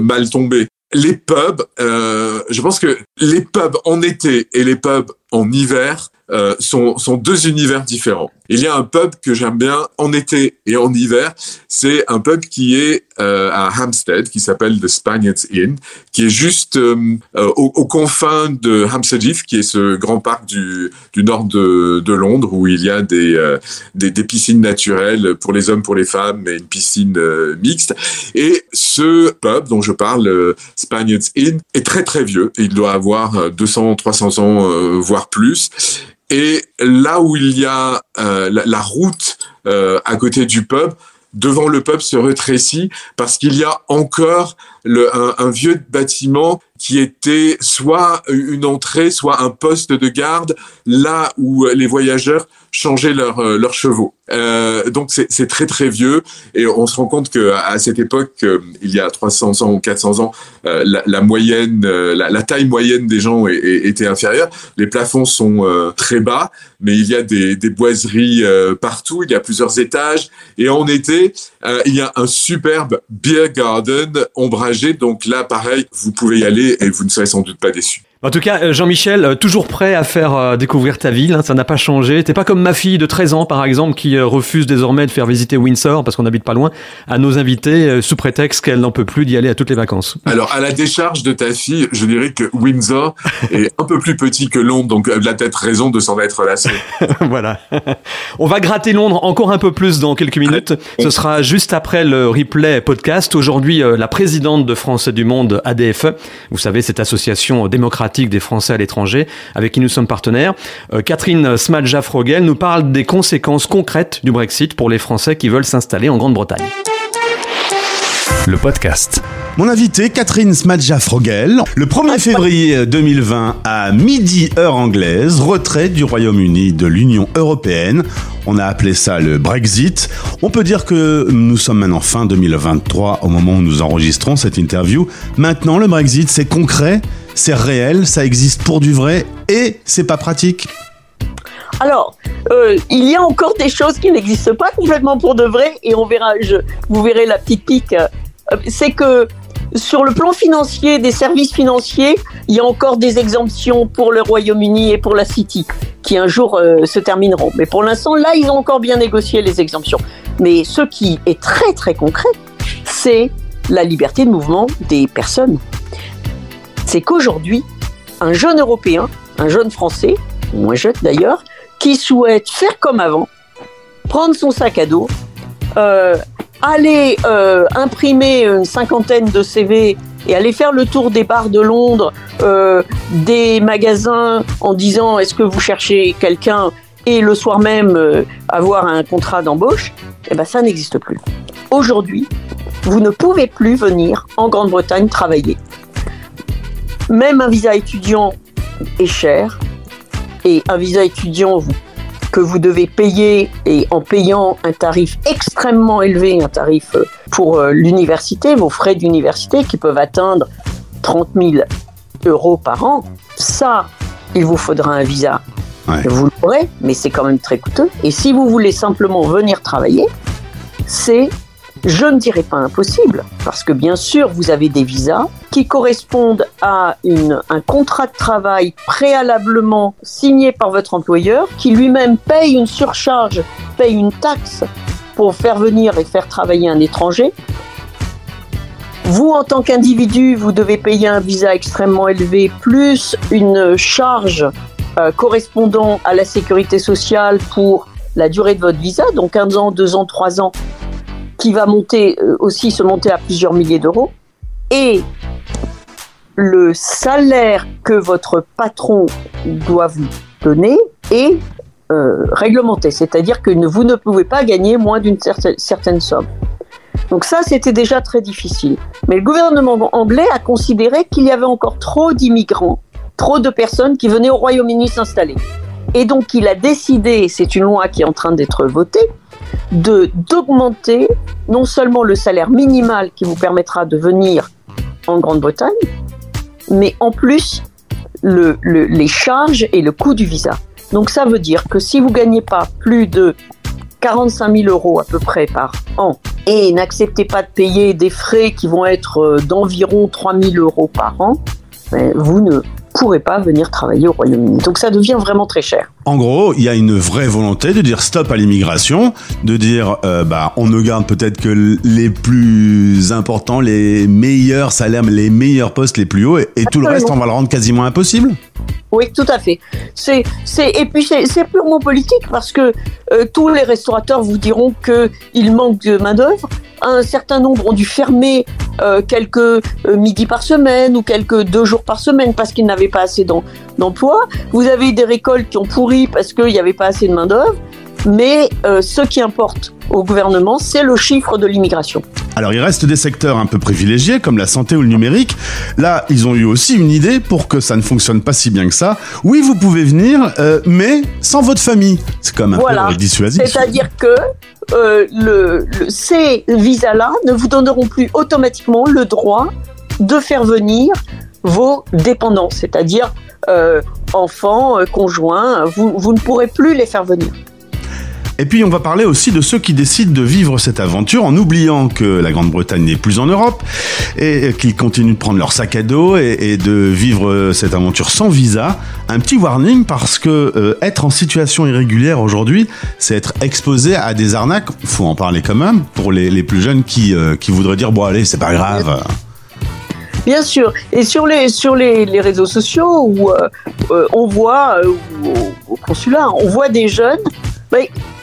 mal tomber les pubs, euh, je pense que les pubs en été et les pubs en hiver euh, sont, sont deux univers différents. Il y a un pub que j'aime bien en été et en hiver. C'est un pub qui est euh, à Hampstead, qui s'appelle The Spaniards Inn, qui est juste euh, aux, aux, confins de Hampstead Heath, qui est ce grand parc du, du nord de, de Londres, où il y a des, euh, des, des, piscines naturelles pour les hommes, pour les femmes, et une piscine euh, mixte. Et ce pub dont je parle, Spaniards Inn, est très très vieux. Il doit avoir 200, 300 ans, voire plus. Et là où il y a euh, la, route euh, à côté du pub, devant le pub se rétrécit parce qu'il y a encore un, vieux bâtiment qui était soit une entrée, soit un poste de garde, là où les voyageurs changeaient leurs leurs chevaux. Euh, donc c'est très très vieux et on se rend compte que à cette époque, euh, il y a 300 ans ou 400 ans, euh, la, moyenne, euh, la, taille moyenne des gens était inférieure. Les plafonds sont euh, très bas, mais il y a des, des boiseries partout. Il y a plusieurs étages et en été, il y a un superbe beer garden ombragé. Donc là, pareil, vous pouvez y aller et vous ne serez sans doute pas déçus. En tout cas, Jean-Michel, toujours prêt à faire découvrir ta ville, hein, ça n'a pas changé. T'es pas comme ma fille de 13 ans, par exemple, qui refuse désormais de faire visiter Windsor, parce qu'on n'habite pas loin, à nos invités, sous prétexte qu'elle n'en peut plus d'y aller à toutes les vacances. Alors, à la décharge de ta fille, je dirais que Windsor est un peu plus petit que Londres, donc elle a peut-être raison de s'en être lassée. voilà. On va gratter Londres encore un peu plus dans quelques minutes. Ce sera juste après le replay podcast. Aujourd'hui, la présidente de Français du Monde, ADFE, vous savez, cette association démocratique des Français à l'étranger, avec qui nous sommes partenaires. Euh, Catherine Smadja-Frogel nous parle des conséquences concrètes du Brexit pour les Français qui veulent s'installer en Grande-Bretagne. Le podcast. Mon invité, Catherine Smadja-Frogel, le 1er février 2020 à midi heure anglaise, retrait du Royaume-Uni de l'Union européenne. On a appelé ça le Brexit. On peut dire que nous sommes maintenant fin 2023 au moment où nous enregistrons cette interview. Maintenant, le Brexit, c'est concret, c'est réel, ça existe pour du vrai et c'est pas pratique. Alors, euh, il y a encore des choses qui n'existent pas complètement pour de vrai, et on verra, je, vous verrez la petite pique. C'est que sur le plan financier, des services financiers, il y a encore des exemptions pour le Royaume-Uni et pour la City, qui un jour euh, se termineront. Mais pour l'instant, là, ils ont encore bien négocié les exemptions. Mais ce qui est très très concret, c'est la liberté de mouvement des personnes. C'est qu'aujourd'hui, un jeune Européen, un jeune Français, moins jeune d'ailleurs, qui souhaite faire comme avant, prendre son sac à dos, euh, aller euh, imprimer une cinquantaine de CV et aller faire le tour des bars de Londres, euh, des magasins en disant est-ce que vous cherchez quelqu'un et le soir même euh, avoir un contrat d'embauche, eh ben ça n'existe plus. Aujourd'hui, vous ne pouvez plus venir en Grande-Bretagne travailler. Même un visa étudiant est cher, et un visa étudiant vous, que vous devez payer et en payant un tarif extrêmement élevé, un tarif pour euh, l'université, vos frais d'université qui peuvent atteindre 30 000 euros par an, ça, il vous faudra un visa. Ouais. Vous l'aurez, mais c'est quand même très coûteux. Et si vous voulez simplement venir travailler, c'est je ne dirais pas impossible, parce que bien sûr, vous avez des visas qui correspondent à un contrat de travail préalablement signé par votre employeur, qui lui-même paye une surcharge, paye une taxe pour faire venir et faire travailler un étranger. Vous, en tant qu'individu, vous devez payer un visa extrêmement élevé, plus une charge euh, correspondant à la sécurité sociale pour la durée de votre visa, donc 15 ans, 2 ans, 3 ans, qui va monter euh, aussi se monter à plusieurs milliers d'euros et le salaire que votre patron doit vous donner est réglementé, c'est-à-dire que vous ne pouvez pas gagner moins d'une certaine, certaine somme. Donc ça, c'était déjà très difficile. Mais le gouvernement anglais a considéré qu'il y avait encore trop d'immigrants, trop de personnes qui venaient au Royaume-Uni s'installer. Et donc il a décidé, c'est une loi qui est en train d'être votée, de d'augmenter non seulement le salaire minimal qui vous permettra de venir en Grande-Bretagne, mais en plus le, les charges et le coût du visa. Donc ça veut dire que si vous gagnez pas plus de 45 000 euros à peu près par an et n'acceptez pas de payer des frais qui vont être euh, d'environ 3 000 euros par an, ben, vous ne pourrez pas venir travailler au Royaume-Uni. Donc ça devient vraiment très cher. En gros, il y a une vraie volonté de dire stop à l'immigration, de dire euh, bah on ne garde peut-être que les plus importants, les meilleurs salaires, les meilleurs postes les plus hauts, et, tout le reste on va le rendre quasiment impossible? Oui, tout à fait. C'est, c'est, et puis c'est, purement politique parce que euh, tous les restaurateurs vous diront qu'il manque de main-d'œuvre. Un certain nombre ont dû fermer euh, quelques euh, midis par semaine ou quelques deux jours par semaine parce qu'ils n'avaient pas assez d'emplois. Vous avez des récoltes qui ont pourri parce qu'il n'y avait pas assez de main-d'œuvre. Mais ce qui importe au gouvernement, c'est le chiffre de l'immigration. Alors il reste des secteurs un peu privilégiés comme la santé ou le numérique. Là, ils ont eu aussi une idée pour que ça ne fonctionne pas si bien que ça. Oui, vous pouvez venir, euh, mais sans votre famille. C'est comme un peu dissuasif. C'est-à-dire que euh, le, ces visas-là ne vous donneront plus automatiquement le droit de faire venir vos dépendants, c'est-à-dire euh, enfants, conjoints. Vous, vous ne pourrez plus les faire venir. Et puis on va parler aussi de ceux qui décident de vivre cette aventure en oubliant que la Grande-Bretagne n'est plus en Europe et qu'ils continuent de prendre leur sac à dos et, de vivre cette aventure sans visa. Un petit warning parce que euh, être en situation irrégulière aujourd'hui, c'est être exposé à des arnaques. Faut en parler quand même pour les, plus jeunes qui, euh, qui voudraient dire bon allez c'est pas grave. Bien sûr. Et sur les, sur les, réseaux sociaux où euh, on voit, au, consulat, on voit des jeunes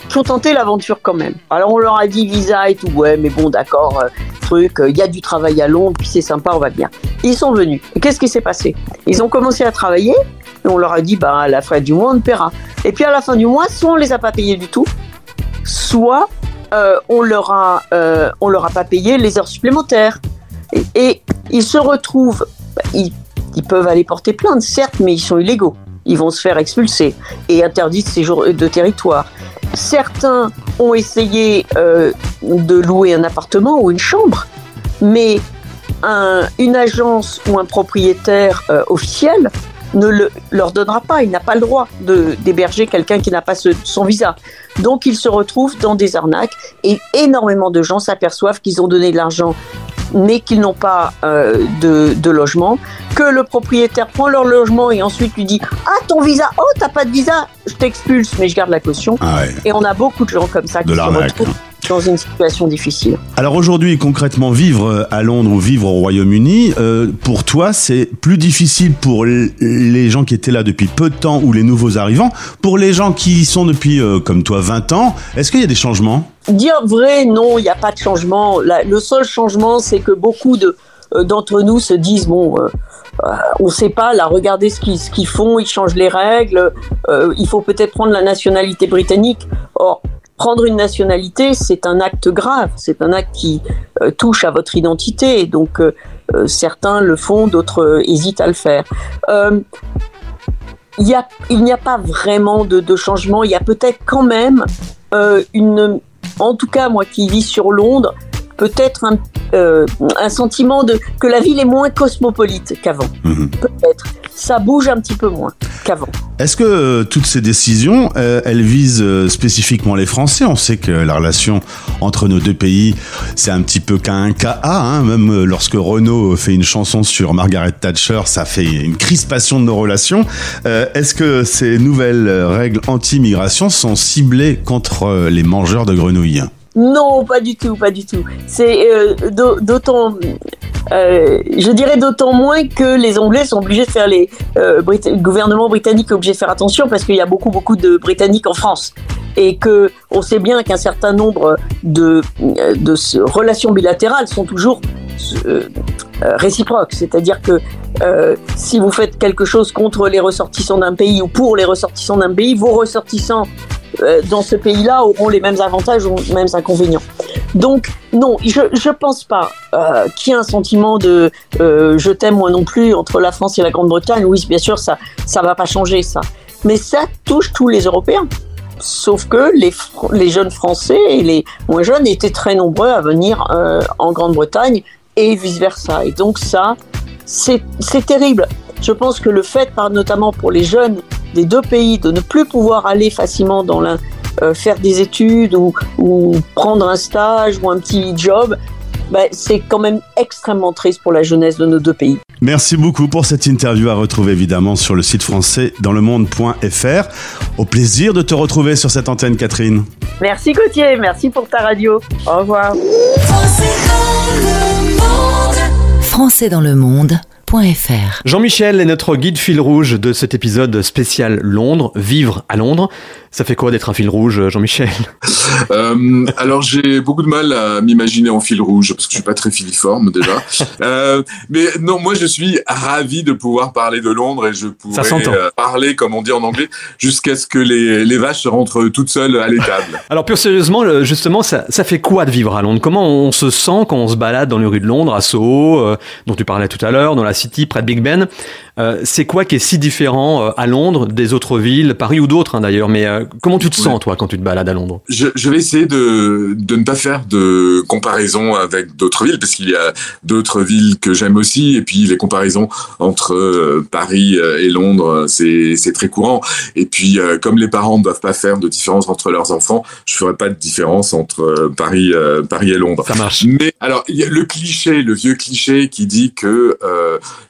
qui ont tenté l'aventure quand même. Alors on leur a dit visa et tout, ouais, mais bon, d'accord, euh, truc, il euh, y a du travail à Londres, puis c'est sympa, on va bien. Ils sont venus. Qu'est-ce qui s'est passé? Ils ont commencé à travailler, et on leur a dit, bah, la fin du mois, on paiera. Et puis à la fin du mois, soit on les a pas payés du tout, soit euh, on leur a, on leur a pas payé les heures supplémentaires. Et, ils se retrouvent, bah, ils, ils peuvent aller porter plainte, certes, mais ils sont illégaux ils vont se faire expulser et interdits de séjour de territoire. Certains ont essayé euh, de louer un appartement ou une chambre, mais une agence ou un propriétaire euh, officiel ne le, leur donnera pas. Il n'a pas le droit d'héberger quelqu'un qui n'a pas son visa. Donc ils se retrouvent dans des arnaques et énormément de gens s'aperçoivent qu'ils ont donné de l'argent mais qu'ils n'ont pas euh, de, logement, que le propriétaire prend leur logement et ensuite lui dit Ah, ton visa, oh, t'as pas de visa, je t'expulse, mais je garde la caution. Ah et on a beaucoup de gens comme ça qui se retrouvent dans une situation difficile. Alors aujourd'hui, concrètement, vivre à Londres ou vivre au Royaume-Uni, euh, pour toi, c'est plus difficile pour les gens qui étaient là depuis peu de temps ou les nouveaux arrivants. Pour les gens qui y sont depuis, euh, comme toi, 20 ans, est-ce qu'il y a des changements? Dire vrai, non, il n'y a pas de changement. le seul changement, c'est que beaucoup de euh, d'entre nous se disent bon, on ne sait pas, là, regardez ce qu'ils, font, ils changent les règles, il faut peut-être prendre la nationalité britannique. Or, prendre une nationalité, c'est un acte grave, c'est un acte qui euh, touche à votre identité. Donc euh, euh, certains le font, d'autres hésitent à le faire. Il n'y a pas vraiment de, de changement. Il y a peut-être quand même une, en tout cas moi qui vis sur Londres, peut-être un, euh, un sentiment de que la ville est moins cosmopolite qu'avant. Mhm. Peut-être. Ça bouge un petit peu moins qu'avant. Est-ce que euh, toutes ces décisions, euh, elles visent spécifiquement les Français? On sait que la relation entre nos deux pays, c'est un petit peu qu'un cas hein. Même lorsque Renault fait une chanson sur Margaret Thatcher, ça fait une crispation de nos relations. Est-ce que ces nouvelles règles anti-migration sont ciblées contre les mangeurs de grenouilles? Non, pas du tout, pas du tout. C'est euh, d'autant, euh, je dirais d'autant moins que les Anglais sont obligés de faire les, euh, le gouvernement britannique est obligé de faire attention parce qu'il y a beaucoup, beaucoup de Britanniques en France et que on sait bien qu'un certain nombre de, de relations bilatérales sont toujours réciproque, c'est-à-dire que si vous faites quelque chose contre les ressortissants d'un pays ou pour les ressortissants d'un pays, vos ressortissants dans ce pays-là auront les mêmes avantages ou les mêmes inconvénients. Donc non, je je pense pas euh, qu'il y ait un sentiment de euh, je t'aime moi non plus entre la France et la Grande-Bretagne. Oui, bien sûr, ça ça va pas changer ça. Mais ça touche tous les Européens. Sauf que les, les jeunes Français et les moins jeunes étaient très nombreux à venir euh, en Grande-Bretagne et vice-versa. Et donc ça, c'est terrible. Je pense que le fait, notamment pour les jeunes des deux pays, de ne plus pouvoir aller facilement dans l'un euh, faire des études ou, ou, prendre un stage ou un petit job, bah, c'est quand même extrêmement triste pour la jeunesse de nos deux pays. Merci beaucoup pour cette interview à retrouver évidemment sur le site français dans le monde.fr. Au plaisir de te retrouver sur cette antenne, Catherine. Merci Gauthier, merci pour ta radio. Au revoir. Français dans le monde. Jean-Michel est notre guide fil rouge de cet épisode spécial Londres, vivre à Londres. Ça fait quoi d'être un fil rouge, Jean-Michel? Euh, Alors j'ai beaucoup de mal à m'imaginer en fil rouge parce que je suis pas très filiforme déjà. euh, mais non, moi je suis ravi de pouvoir parler de Londres et je pourrais euh, parler comme on dit en anglais jusqu'à ce que les, les, vaches rentrent toutes seules à l'étable. Alors plus sérieusement, justement, ça, ça, fait quoi de vivre à Londres? Comment on se sent quand on se balade dans les rues de Londres, à Soho, euh, dont tu parlais tout à l'heure, dans la City, près de Big Ben euh, c'est quoi qui est si différent euh, à Londres des autres villes, Paris ou d'autres hein, d'ailleurs Mais euh, comment tu te sens toi quand tu te balades à Londres? Je, je, vais essayer de, de ne pas faire de comparaison avec d'autres villes parce qu'il y a d'autres villes que j'aime aussi et puis les comparaisons entre Paris et Londres c'est très courant et puis comme les parents ne doivent pas faire de différence entre leurs enfants, je ferai pas de différence entre Paris Paris et Londres. Ça marche. Mais alors il y a le cliché, le vieux cliché qui dit que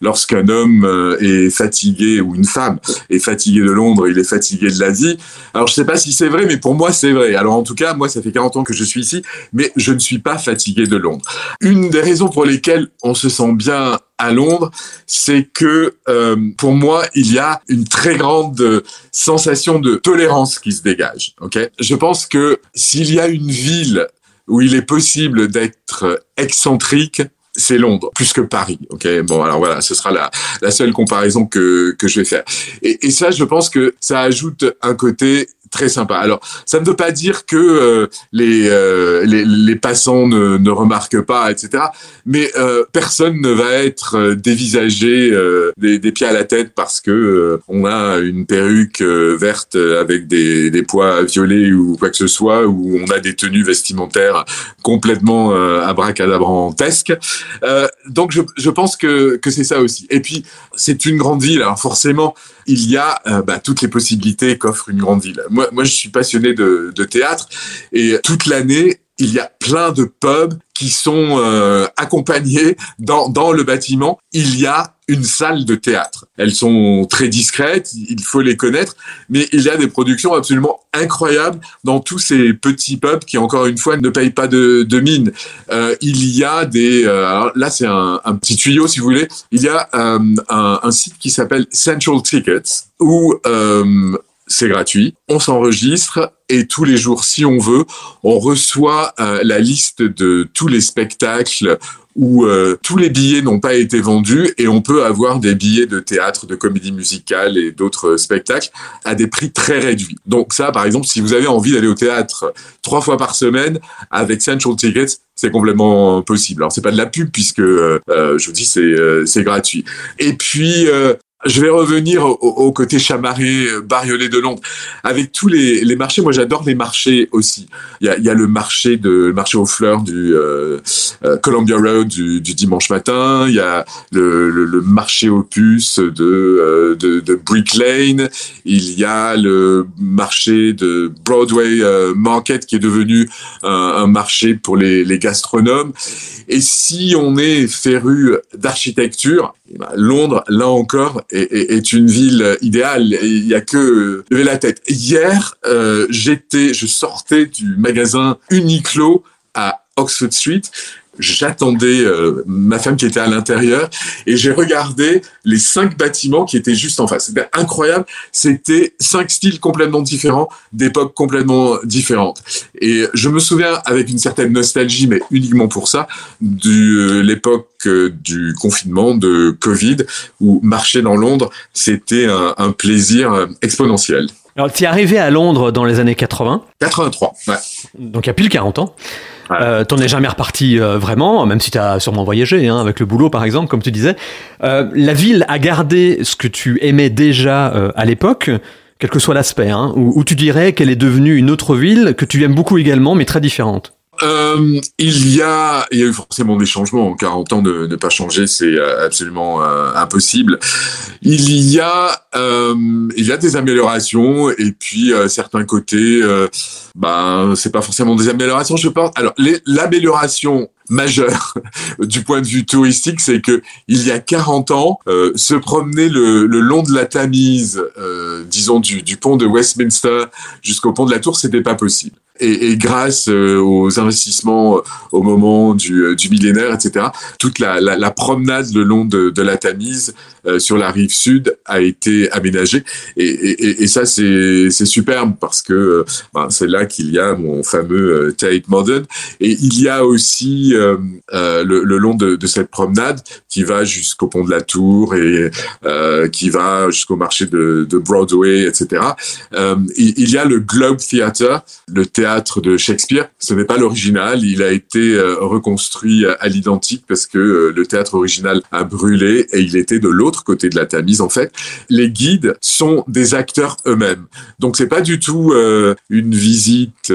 lorsqu'un homme est fatigué ou une femme est fatiguée de Londres, il est fatigué de la vie. Alors je sais pas si c'est vrai, mais pour moi c'est vrai. Alors en tout cas, moi ça fait 40 ans que je suis ici, mais je ne suis pas fatigué de Londres. Une des raisons pour lesquelles on se sent bien à Londres, c'est que euh, pour moi, il y a une très grande sensation de tolérance qui se dégage. Je pense que s'il y a une ville où il est possible d'être excentrique, c'est Londres plus que Paris. Ok, bon alors voilà, ce sera la, seule comparaison que que je vais faire. Et ça, je pense que ça ajoute un côté très sympa. Alors, ça ne veut pas dire que euh, les, euh, les, les passants ne, ne remarquent pas, etc. Mais euh, personne ne va être dévisagé des, des, pieds à la tête parce que on a une perruque verte avec des, des pois violets ou quoi que ce soit, ou on a des tenues vestimentaires complètement abracadabrantesques. donc, je, je pense que, que c'est ça aussi. Et puis, c'est une grande ville, alors forcément, il y a bah, toutes les possibilités qu'offre une grande ville moi, moi, je suis passionné de, de théâtre et toute l'année, il y a plein de pubs qui sont euh, accompagnés dans, dans le bâtiment. Il y a une salle de théâtre. Elles sont très discrètes, il faut les connaître, mais il y a des productions absolument incroyables dans tous ces petits pubs qui, encore une fois, ne payent pas de, de mine. Euh, il y a des... Euh, là, c'est un, un, petit tuyau, si vous voulez. Il y a euh, un, un, site qui s'appelle Central Tickets, où c'est gratuit. On s'enregistre et tous les jours, si on veut, on reçoit euh, la liste de tous les spectacles où euh, tous les billets n'ont pas été vendus et on peut avoir des billets de théâtre, de comédie musicale et d'autres spectacles à des prix très réduits. Donc ça, par exemple, si vous avez envie d'aller au théâtre trois fois par semaine avec Central Tickets, c'est complètement possible. Alors c'est pas de la pub puisque euh, je vous dis c'est c'est gratuit. Et puis je vais revenir au, au, côté chamarré, euh, bariolé de Londres, avec tous les, les marchés. Moi, j'adore les marchés aussi. Il y a, y a le marché de le marché aux fleurs du euh, euh, Columbia Road du, du, dimanche matin. Il y a le, le, le marché aux puces de, euh, de, de Brick Lane. Il y a le marché de Broadway Market qui est devenu un, un marché pour les, les gastronomes. Et si on est féru d'architecture, eh ben, Londres, là encore, est, est, une ville idéale. Il n'y a que lever la tête. Hier, euh, j'étais, je sortais du magasin Uniqlo à Oxford Street j'attendais euh, ma femme qui était à l'intérieur et j'ai regardé les cinq bâtiments qui étaient juste en face. C'était incroyable. C'était cinq styles complètement différents, d'époques complètement différentes. Et je me souviens avec une certaine nostalgie, mais uniquement pour ça, de euh, l'époque euh, du confinement, de Covid, où marcher dans Londres, c'était un, un plaisir exponentiel. Alors, tu es arrivé à Londres dans les années 80 83, ouais. Donc, il y a pile 40 ans. Euh, T'en es jamais reparti euh, vraiment, même si tu as sûrement voyagé, hein, avec le boulot par exemple, comme tu disais. Euh, la ville a gardé ce que tu aimais déjà euh, à l'époque, quel que soit l'aspect, hein, ou tu dirais qu'elle est devenue une autre ville que tu aimes beaucoup également, mais très différente euh, il y a, il y a eu forcément des changements. En 40 ans, de ne pas changer, c'est euh, absolument euh, impossible. Il y a, il y a des améliorations et puis certains côtés, ben c'est pas forcément des améliorations. Je pense. Alors l'amélioration majeure du point de vue touristique, c'est que il y a 40 ans, se promener le, le, long de la Tamise, disons du, du pont de Westminster jusqu'au pont de la Tour, c'était pas possible et, grâce euh, aux investissements euh, au moment du, euh, millénaire, etc., toute la, promenade le long de, la Tamise sur la rive sud a été aménagée. Et, ça, c'est superbe parce que ben, c'est là qu'il y a mon fameux Tate Modern. Et il y a aussi le, long de, cette promenade qui va jusqu'au pont de la Tour et qui va jusqu'au marché de, de, Broadway, etc. il y a le Globe Theatre, le théâtre de Shakespeare. Ce n'est pas l'original, il a été euh, reconstruit à l'identique parce que euh, le théâtre original a brûlé et il était de l'autre côté de la Tamise en fait. Les guides sont des acteurs eux-mêmes. Donc c'est pas du tout euh, une visite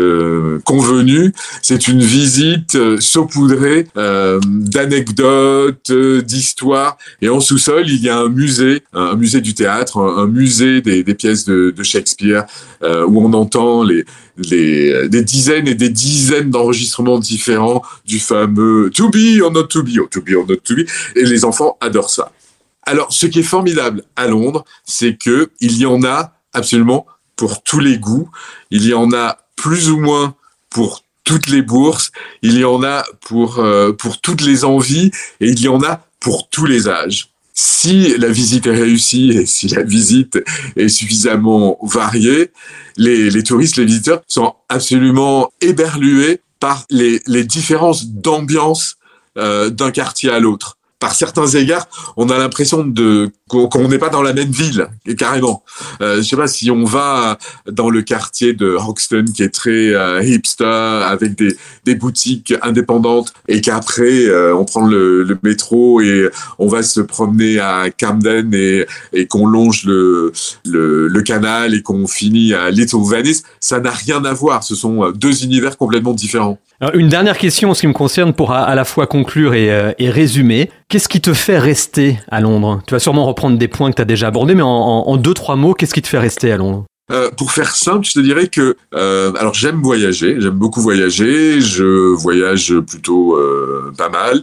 convenue, c'est une visite saupoudrée d'anecdotes, d'histoires et en sous-sol, il y a un musée, un musée du théâtre, un, musée des, pièces de Shakespeare où on entend les les, euh, des dizaines et des dizaines d'enregistrements différents du fameux To be or not to be, or to be or not to be, et les enfants adorent ça. Alors, ce qui est formidable à Londres, c'est que il y en a absolument pour tous les goûts. Il y en a plus ou moins pour toutes les bourses. Il y en a pour euh, pour toutes les envies et il y en a pour tous les âges. Si la visite est réussie et si la visite est suffisamment variée, les, les touristes, les visiteurs sont absolument éberlués par les, les différences d'ambiance euh, d'un quartier à l'autre par certains égards, on a l'impression de qu'on n'est pas dans la même ville, carrément. Euh, je sais pas si on va dans le quartier de Hoxton qui est très euh, hipster avec des, des boutiques indépendantes et qu'après euh, on prend le, le, métro et on va se promener à Camden et, et qu'on longe le, le, le, canal et qu'on finit à Little Venice, ça n'a rien à voir. Ce sont deux univers complètement différents. Une dernière question en ce qui me concerne pour à, la fois conclure et, euh, et résumer. Qu'est-ce qui te fait rester à Londres? Tu vas sûrement reprendre des points que tu as déjà abordés, mais en, deux, trois mots, qu'est-ce qui te fait rester à Londres? Euh, pour faire simple, je te dirais que euh, alors j'aime voyager, j'aime beaucoup voyager, je voyage plutôt pas mal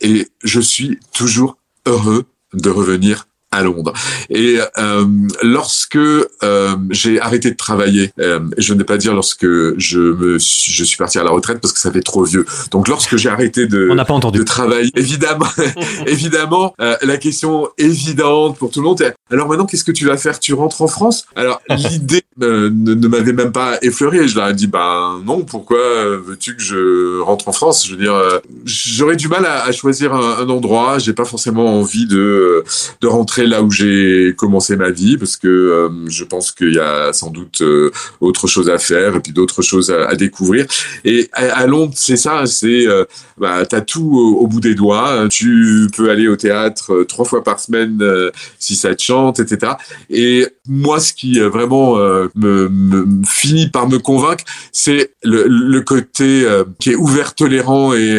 et je suis toujours heureux de revenir à Londres. Et euh, lorsque euh, j'ai arrêté de travailler, euh, je ne vais pas dire lorsque je me suis, je suis parti à la retraite parce que ça fait trop vieux. Donc lorsque j'ai arrêté de, On pas entendu. de travailler, évidemment, évidemment, euh, la question évidente pour tout le monde est alors maintenant qu'est-ce que tu vas faire? Tu rentres en France? Alors l'idée ne, ne m'avait même pas effleuré. Je leur ai dit ben non, pourquoi veux-tu que je rentre en France? Je veux dire, euh, j'aurais du mal à, à choisir un, un endroit. J'ai pas forcément envie de de rentrer là où j'ai commencé ma vie parce que euh, je pense qu'il y a sans doute euh, autre chose à faire et puis d'autres choses à, découvrir. Et à, Londres, c'est ça, c'est euh, bah, t'as tout au, bout des doigts. Tu peux aller au théâtre euh, trois fois par semaine si ça te chante, etc. Et moi, ce qui vraiment me, me, finit par me convaincre, c'est le, côté qui est ouvert, tolérant et,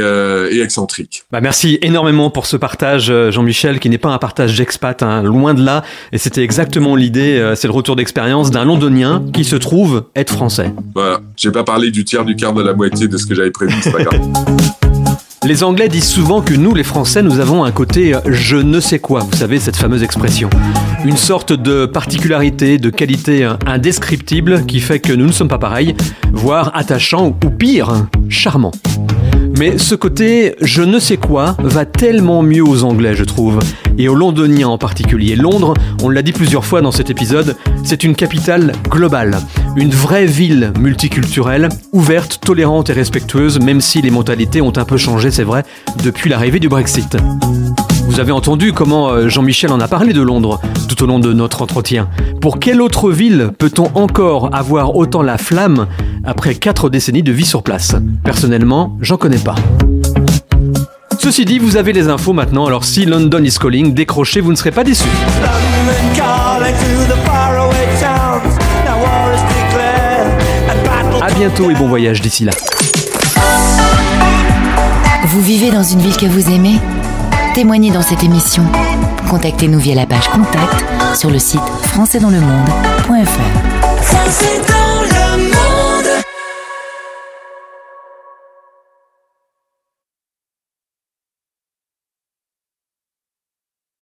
et excentrique. Bah merci énormément pour ce partage, Jean-Michel, qui n'est pas un partage d'expat. Hein loin de là. Et c'était exactement l'idée, euh, c'est le retour d'expérience d'un londonien qui se trouve être français. Voilà, j'ai pas parlé du tiers, du quart, de la moitié de ce que j'avais prévu, c'est pas grave. Les Anglais disent souvent que nous, les Français, nous avons un côté euh, je ne sais quoi, vous savez, cette fameuse expression. Une sorte de particularité, de qualité euh, indescriptible qui fait que nous ne sommes pas pareils, voire attachants ou pire, charmants. Mais ce côté je ne sais quoi va tellement mieux aux Anglais, je trouve, et aux Londoniens en particulier. Londres, on l'a dit plusieurs fois dans cet épisode, c'est une capitale globale, une vraie ville multiculturelle, ouverte, tolérante et respectueuse, même si les mentalités ont un peu changé, c'est vrai, depuis l'arrivée du Brexit. Vous avez entendu comment euh, Jean-Michel en a parlé de Londres tout au long de notre entretien. Pour quelle autre ville peut-on encore avoir autant la flamme après quatre décennies de vie sur place? Personnellement, j'en connais pas. Ceci dit, vous avez les infos maintenant, alors si London is calling, décrochez, vous ne serez pas déçus. A bientôt et bon voyage d'ici là. Vous vivez dans une ville que vous aimez? Témoignez dans cette émission. Contactez-nous via la page Contact sur le site françaisdanslemonde.fr.